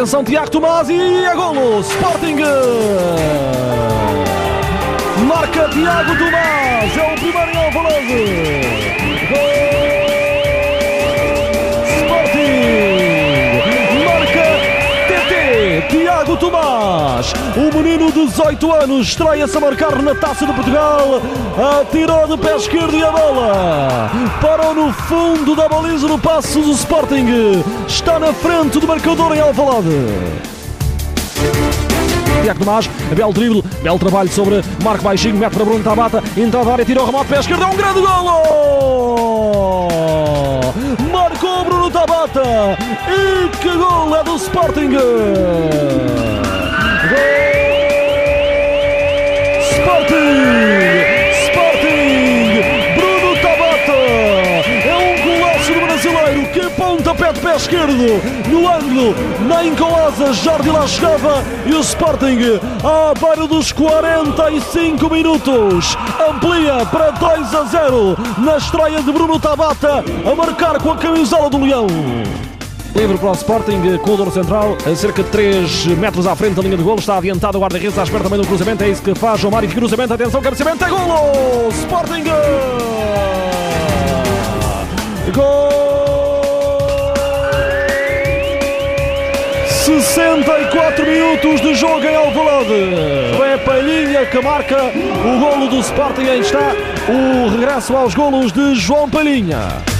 Atenção, Tiago Tomás e a golo! Sporting! Marca Tiago Tomás, é o primeiro. Gol! Tiago Tomás. O menino de 18 anos estreia-se a marcar na Taça de Portugal. Atirou de pé esquerdo e a bola parou no fundo da baliza do passo do Sporting. Está na frente do marcador em Alvalade. Tiago Tomás, belo drible, belo trabalho sobre Marco Baixinho, mete para Bruno Tabata, entrada da área, tirou o remate, pé esquerdo, é um grande golo! Marcou Bruno Tabata e que gol é do Sporting! De pé esquerdo no ângulo, nem com asas, lá chegava e o Sporting, à beira dos 45 minutos, amplia para 2 a 0 na estreia de Bruno Tabata a marcar com a camisola do Leão. Livre para o Sporting, corredor central, a cerca de 3 metros à frente da linha de golo. Está adiantado o guarda-redes à espera também do cruzamento. É isso que faz João Mário. Cruzamento, atenção, cabeceamento, é golo! Sporting! 64 minutos de jogo em Alvalade. É Palhinha que marca o golo do Sporting. Aí está o regresso aos golos de João Palhinha.